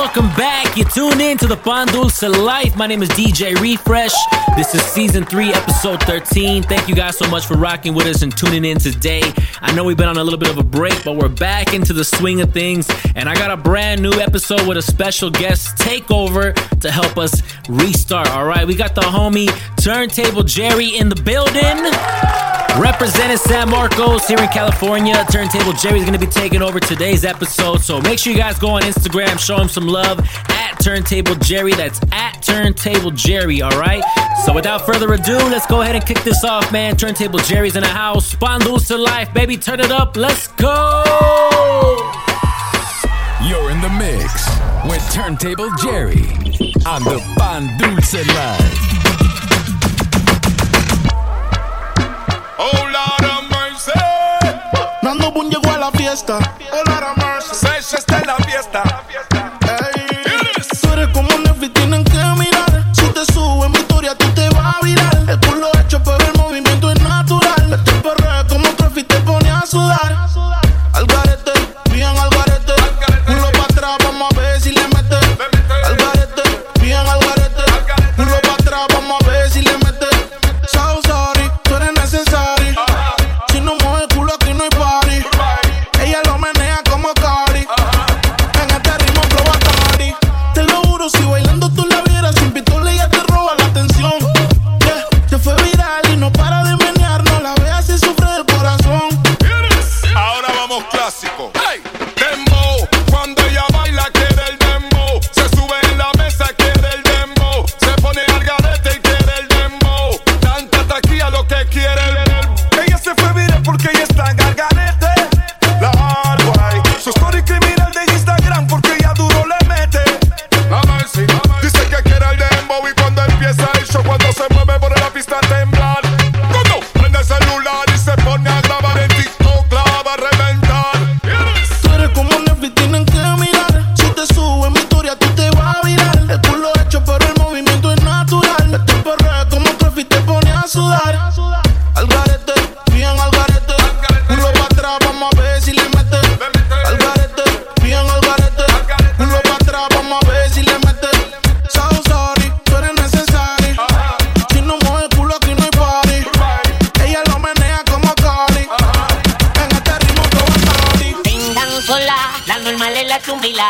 welcome back. You tune in to the Pan Dulce Life. My name is DJ Refresh. This is season three, episode 13. Thank you guys so much for rocking with us and tuning in today. I know we've been on a little bit of a break, but we're back into the swing of things. And I got a brand new episode with a special guest takeover to help us restart. All right, we got the homie Turntable Jerry in the building. Representing San Marcos here in California, Turntable Jerry's gonna be taking over today's episode. So make sure you guys go on Instagram, show him some love at Turntable Jerry. That's at Turntable Jerry, all right? So without further ado, let's go ahead and kick this off, man. Turntable Jerry's in the house. Spawn to life, baby. Turn it up. Let's go. You're in the mix with Turntable Jerry on the Pan Dulce Live. Oh Lord of mercy. Nando Boom llegó a la fiesta. Oh Lord of mercy. Sesh está en la fiesta. Ey.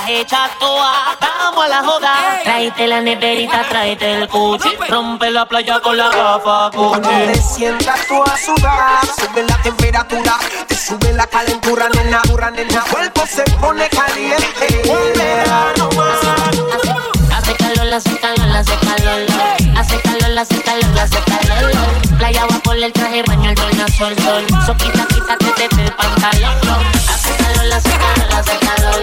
Las hechas todas. Vamos a la joda. Tráete la neverita, tráete el cuchi. Rompe la playa con la gafa Cuando te cuchi. sientas tú a sudar, sube la temperatura, te sube la calentura, nena, dura, nena, el cuerpo se pone caliente. Verano más. Hace calor, hace calor, hace calor. Hace calor, hace calor, hace calor. Playa va por el traje, baño el tornasol, sol. So quita, quítate del pantalón. Hace calor, hace calor, hace calor.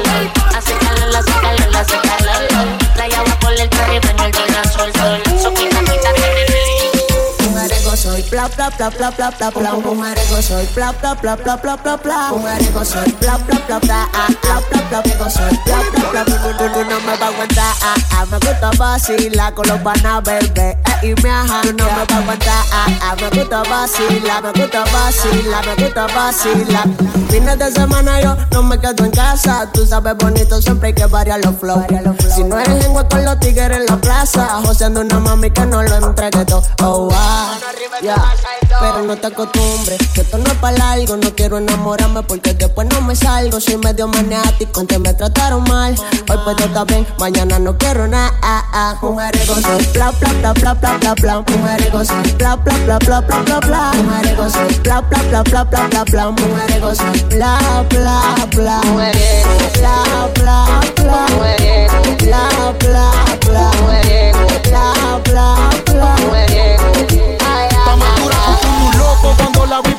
Hace calor, hace calor, hace calor. Playa va por el traje, baño el tornasol, sol. So soy bla bla bla bla bla bla bla Mujeres soy bla bla bla bla bla bla bla Mujeres soy bla bla bla bla ah, bla bla bla soy bla bla bla no, me va a aguantar ah, ah, Me gusta vacilar con los panas bebé eh, y me ajá no me va a aguantar ah, ah, Me gusta vacilar, me gusta vacilar, me gusta vacilar Fines de semana yo no me quedo en casa Tú sabes bonito siempre hay que variar los flows Si no eres en con los tigres en la plaza Joseando una mami que no lo entregue todo Oh, ah, ya. Pero no te acostumbres, que esto no es para algo No quiero enamorarme porque después no me salgo Soy medio maniático, antes me trataron mal Hoy puedo estar bien, mañana no quiero nada ah, ah. Mujeres bla bla bla bla bla bla bla Mujeres bla bla bla bla bla bla bla Mujeres bla bla bla bla bla bla bla Mujeres bla bla bla Mujeres bla bla bla Mujeres bla bla bla Mujeres bla bla bla Estamos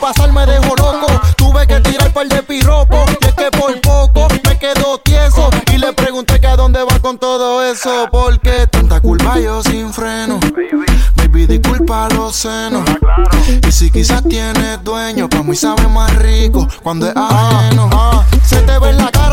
pasar me dejó loco. Tuve que tirar par de piropo. Y es que por poco me quedo tieso. Y le pregunté que a dónde va con todo eso. Porque tanta curva yo sin freno. Baby, disculpa los senos. Y si quizás tienes dueño, pa' mí sabe más rico cuando es ajeno. Ah, se te ve en la cara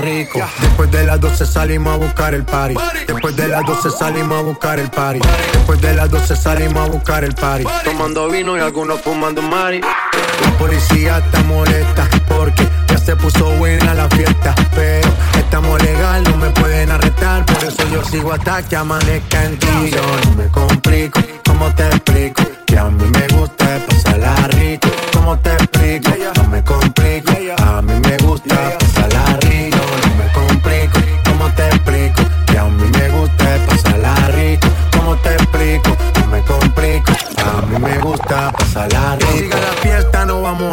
rico. Después de las 12 salimos a buscar el party. Después de las 12 salimos a buscar el party. Después de las 12 salimos a buscar el party. Tomando vino y algunos fumando mari. La policía está molesta porque ya se puso buena la fiesta. Pero estamos legal, no me pueden arrestar. Por eso yo sigo hasta que amanezca en ti. Yo no me complico, ¿cómo te explico? Que a mí me gusta pasarla rico. ¿Cómo te explico? No me complico,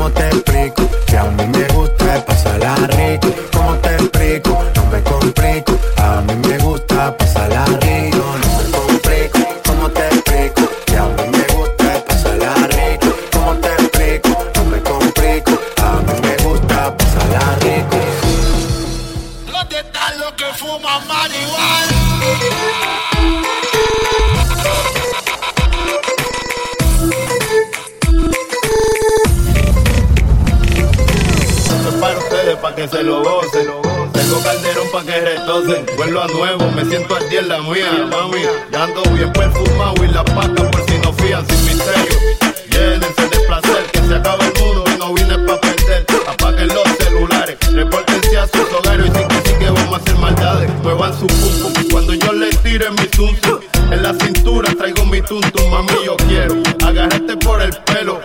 ¿cómo te explico? Que a mí me gusta pasarla rico. ¿Cómo te explico? No me complico. Que. Vuelvo a nuevo, me siento al día en la mía, mami. Ya ando bien perfumado y la pata por si no fían sin misterio. Llénense de placer, que se acabe el mundo y no vine pa' perder. Apaguen los celulares, repórtense a sus hogares y sin que sí que vamos a hacer maldades. Muevan su pum cuando yo les tire mi tuntum. En la cintura traigo mi tuntum, mami, yo quiero agarrarte por el pelo.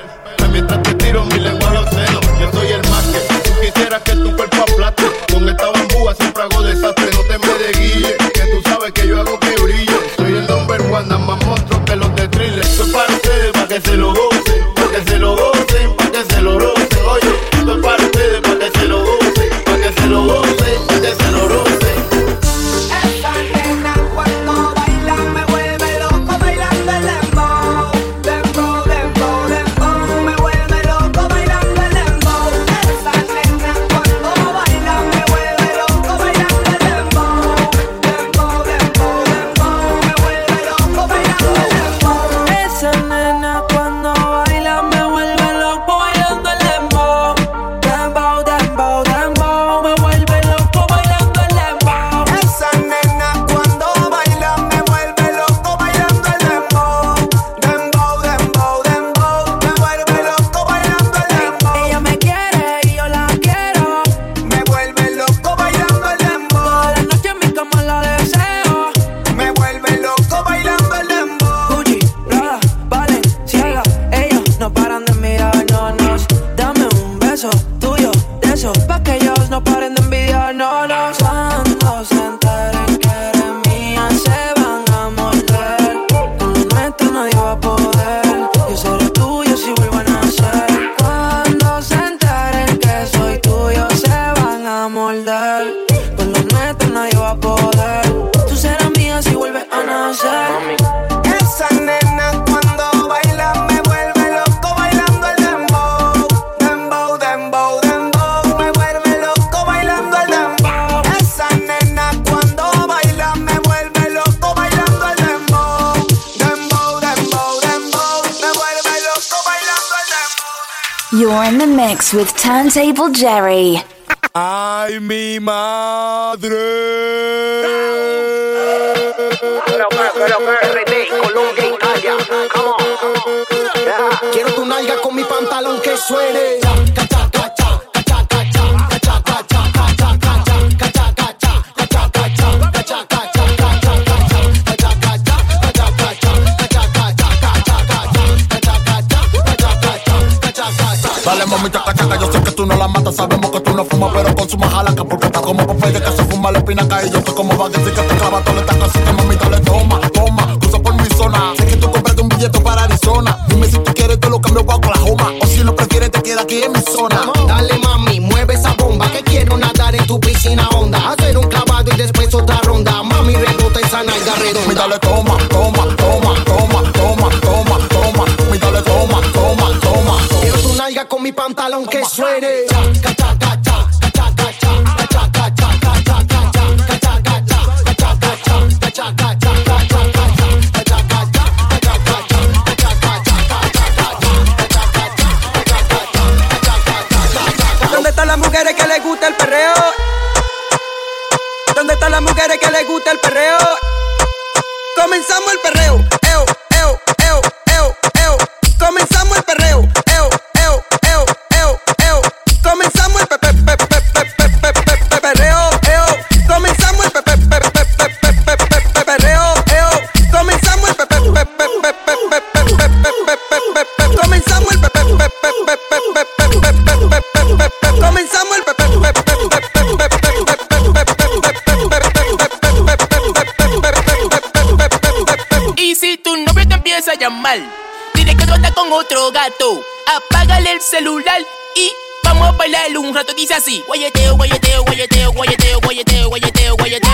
In the mix with Turntable Jerry. Ay, mi madre. Quiero tu nalga con mi pantalón que suene. Fumas, pero consumas jalaca porque estás como Popeye que se fuma la espinaca y yo estoy como baguette que te clava todo le taca, así que mami dale toma, toma, cruza por mi zona, sé que tú compraste un billete para Arizona, dime si tú quieres te lo cambio para Oklahoma, o si lo prefieres te queda aquí en mi zona. Dale mami, mueve esa bomba que quiero nadar en tu piscina honda. Hacer un clavado y después otra ronda. Mami, rebota esa nalga redonda. dale toma, toma, toma, toma, toma, toma, toma, mi dale toma, toma, toma. Quiero tu nalga con mi pantalón que suene. Dile que tú con otro gato. Apágale el celular y vamos a bailar un rato. Dice así: Guayeteo, guayeteo, guayeteo, guayeteo, guayeteo, guayeteo, guayeteo.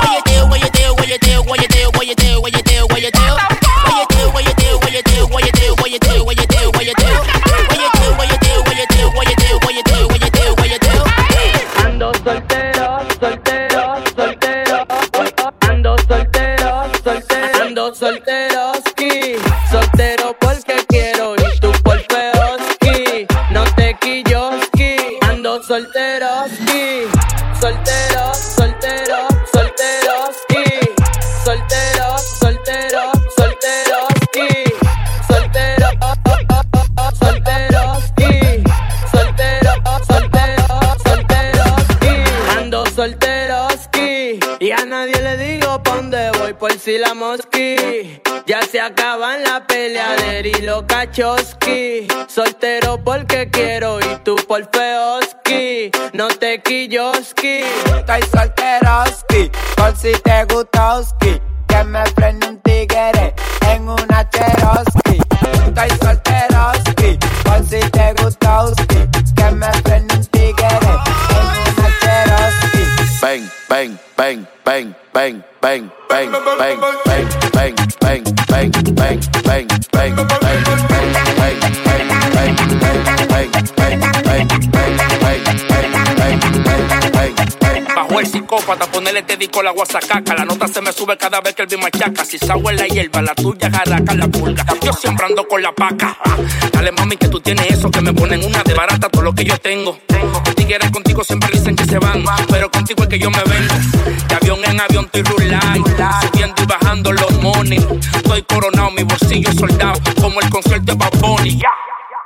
Guayeteo, guayeteo, guayeteo, guayeteo, guayeteo, guayeteo, guayeteo. Guayeteo, guayeteo, guayeteo, guayeteo, guayeteo, guayeteo, guayeteo. Guayeteo, guayeteo, guayeteo, guayeteo, guayeteo, guayeteo, guayeteo. Ando soltero, soltero, soltero. Ando soltero, soltero. Ando soltero. Soltero Solteroski, soltero, soltero, solteroski. Soltero, soltero, solteroski. Soltero, solteroski. Soltero, soltero, solteroski. Ando solteroski y a nadie le digo pa' dónde voy por si la mosca Acaban la peleadera y los cachoski. Soltero porque quiero y tú por feoski. No te quilloski. Estoy solteroski, por si te gustoski. Que me frene un tigre en una cheroski. Estoy solteroski, por si te gustoski. Que me frene un tigre en una cheroski. bang, bang, bang, bang, bang, bang, bang, bang, bang, bang, bang, bang, back. El psicópata, ponerle te dico la guasacaca. La nota se me sube cada vez que el beat machaca. Si sago en la hierba, la tuya jaraca la pulga. Yo siempre ando con la paca. Dale mami que tú tienes eso, que me ponen una de barata todo lo que yo tengo. Tigres contigo siempre dicen que se van, pero contigo es que yo me vengo. De avión en avión estoy rulando, subiendo y bajando los money. Estoy coronado, mi bolsillo soldado, como el concierto de Bad.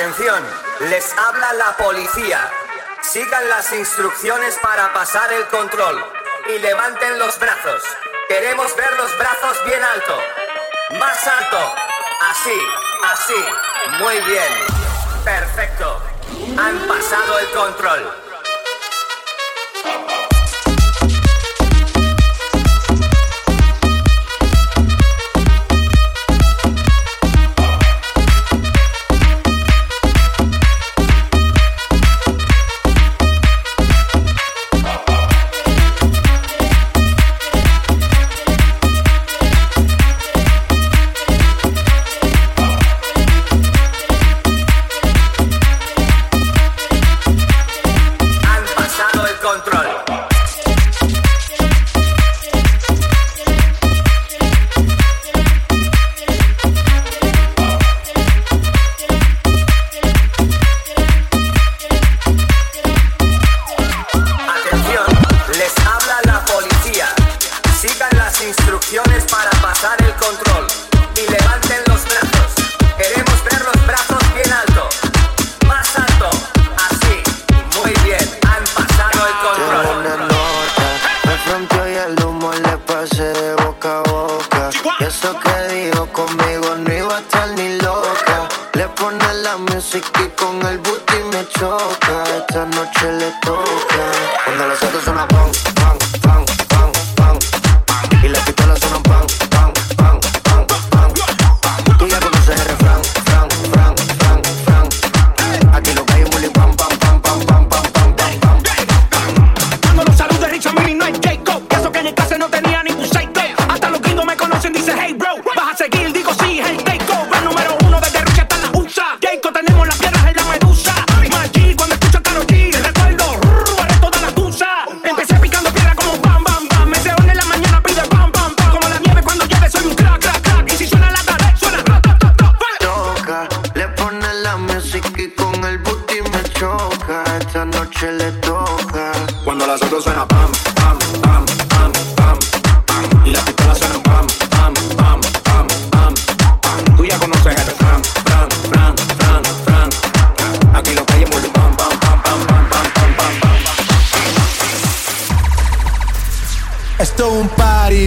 Atención, les habla la policía. Sigan las instrucciones para pasar el control y levanten los brazos. Queremos ver los brazos bien alto. Más alto. Así, así. Muy bien. Perfecto. Han pasado el control.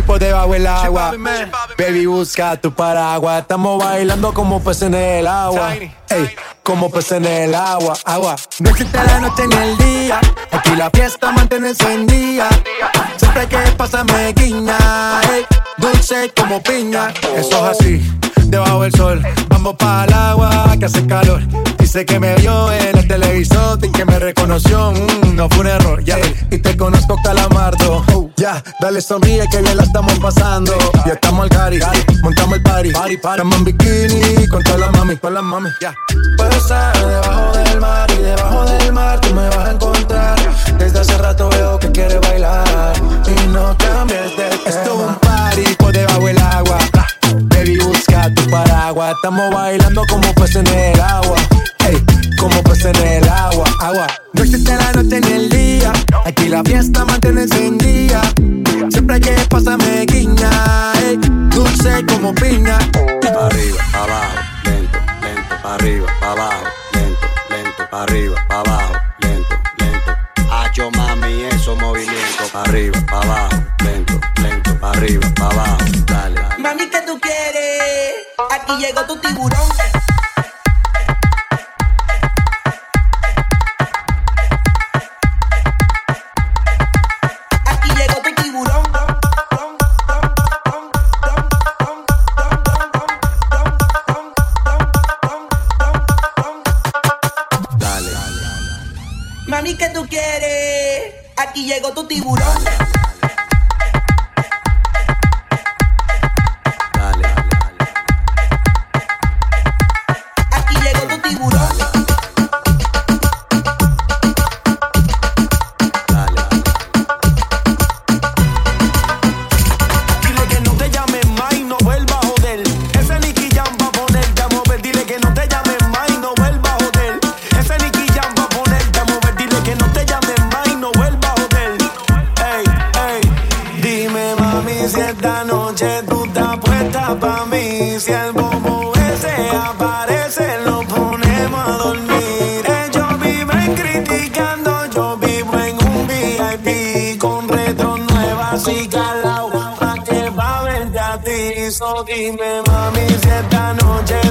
Por debajo del agua. Baby, busca tu paraguas. Estamos bailando como peces en el agua. Ey, como peces en el agua. Agua. No existe la noche ni el día. Aquí la fiesta mantiene encendida. Siempre que pasa me guiña. Ey, dulce como piña. Eso es así, debajo del sol. Vamos para el agua que hace calor. Dice que me vio en el televisor y que me reconoció. Mm, no fue un error, ya. Y te conozco, calamardo. Ya, dale sonríe que bien la estamos pasando. Ya estamos al cari, montamos el party. Estamos en bikini con todas las mami, con las mami. Ya. Puedo estar debajo del mar y debajo del mar tú me vas a encontrar. Desde hace rato veo que quieres bailar y no cambies de tema. Esto es un party por debajo del tu paraguas. Estamos bailando como peces en el agua. Ey, como peces en el agua. Agua. No existe la noche ni el día. Aquí la fiesta mantiene encendida. Siempre que pasa me guiña. Ey, dulce como piña. Arriba, abajo, lento, lento, arriba, abajo, lento, lento, arriba, abajo, lento, lento. Hacho mami, esos movimientos, arriba, abajo, Aquí llegó tu tiburón. si esta noche tú estás puesta pa' mí. Si el bobo ese aparece, lo ponemos a dormir. Eh, Ellos viven criticando, yo vivo en un VIP con retro nuevas y calao. Pa' que va a verte ti. So dime, mami, si esta noche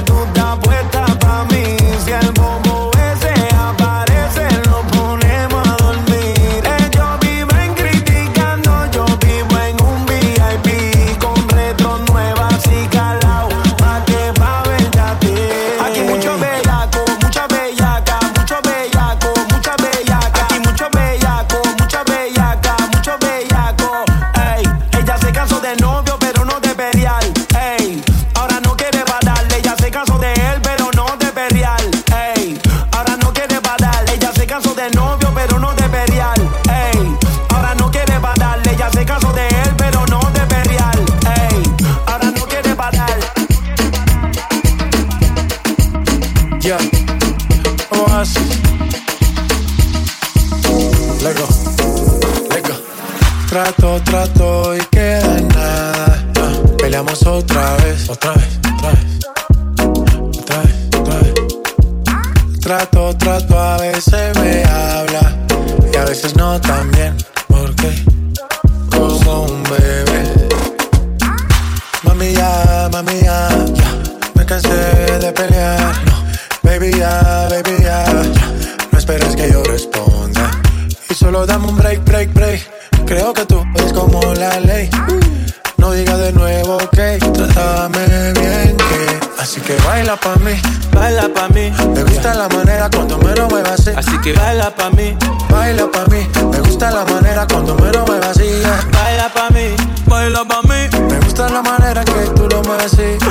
Baila pa' mí, baila pa' mí. Me gusta la manera cuando menos me vacía. Baila pa' mí, baila pa' mí. Me gusta la manera que tú lo mereces.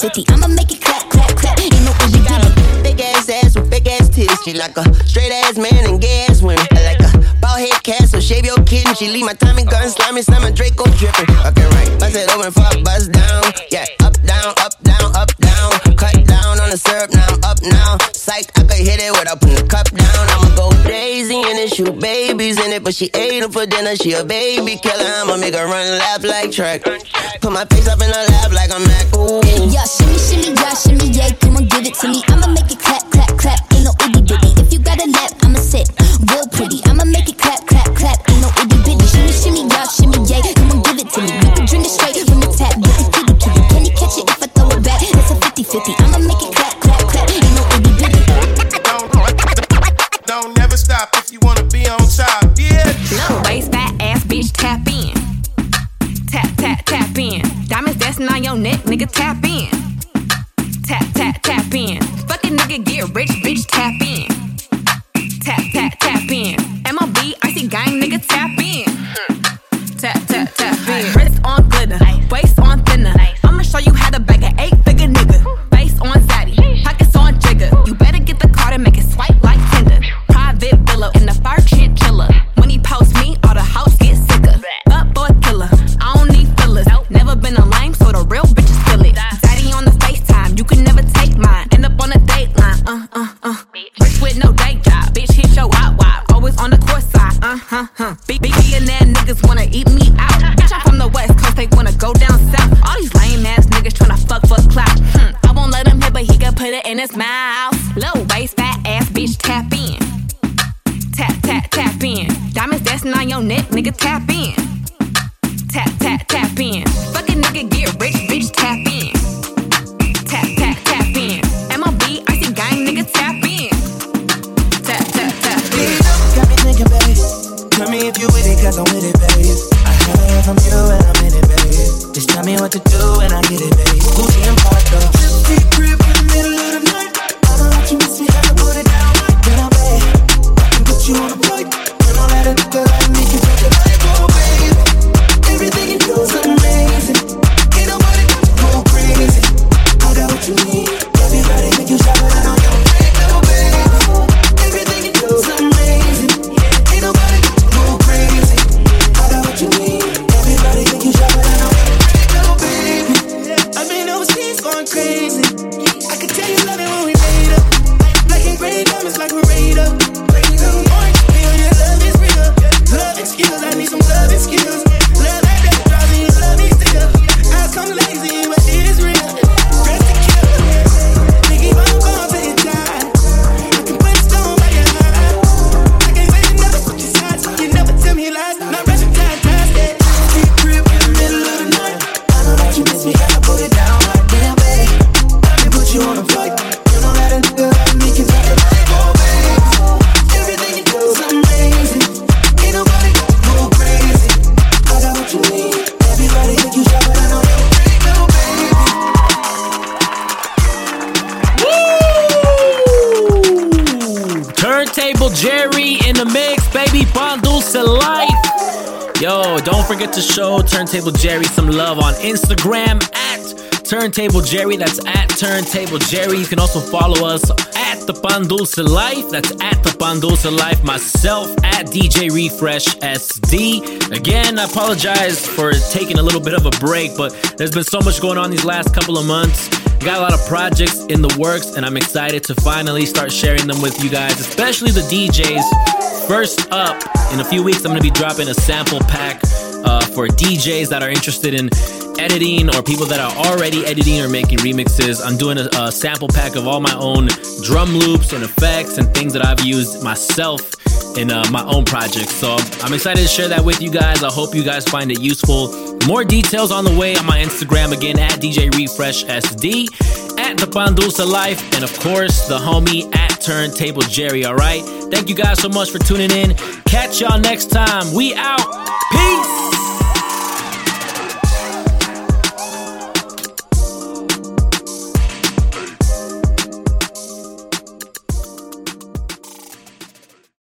titty. I'ma make it clap, clap, clap. Ain't no she got a big ass ass with big ass titties. She like a straight ass man and gay ass women. I like a bald head cat, so shave your kid and She leave my Tommy gun slimy, slimy Draco dripping. Okay, right. Bust it open, fuck, bust down. Yeah, up, down, up, down, up, down. Cut down on the syrup, now I'm up now. Psych, I could hit it with a Shoot babies in it, but she ate them for dinner. She a baby killer. I'ma make her run and laugh like track. Put my face up in her lap like a Mac. Ooh. Yeah, shimmy, shimmy, yeah, shimmy, yeah. Come on, give it to me. I'ma make it clap, clap, clap. Ain't no itty bitty. If you got a lap, I'ma sit real pretty. I'ma make it clap, clap, clap. Ain't no itty bitty. Shimmy, shimmy, yeah, shimmy, yeah. Come on, give it to me. You can drink it straight from the tap. Get the kitty, kitty. Can you catch it if I throw it back? That's a 50 50. On your neck, nigga, tap in. Tap, tap, tap in. Fucking nigga, get rich, spin. excuse Turntable Jerry some love on Instagram at Turntable Jerry. That's at Turntable Jerry. You can also follow us at the Pan Dulce Life. That's at the Pan Dulce Life. Myself at DJ Refresh SD. Again, I apologize for taking a little bit of a break, but there's been so much going on these last couple of months. Got a lot of projects in the works, and I'm excited to finally start sharing them with you guys, especially the DJs. First up, in a few weeks, I'm gonna be dropping a sample pack uh, for DJs that are interested in editing or people that are already editing or making remixes. I'm doing a, a sample pack of all my own drum loops and effects and things that I've used myself in uh, my own projects. So I'm excited to share that with you guys. I hope you guys find it useful. More details on the way on my Instagram again at DJ Refresh SD, at the Pandulsa Life, and of course the homie at Turntable Jerry. All right. Thank you guys so much for tuning in. Catch y'all next time. We out. Peace.